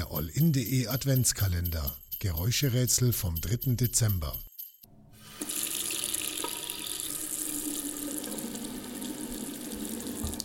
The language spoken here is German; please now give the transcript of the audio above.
Der All-In.de Adventskalender. Geräuscherätsel vom 3. Dezember.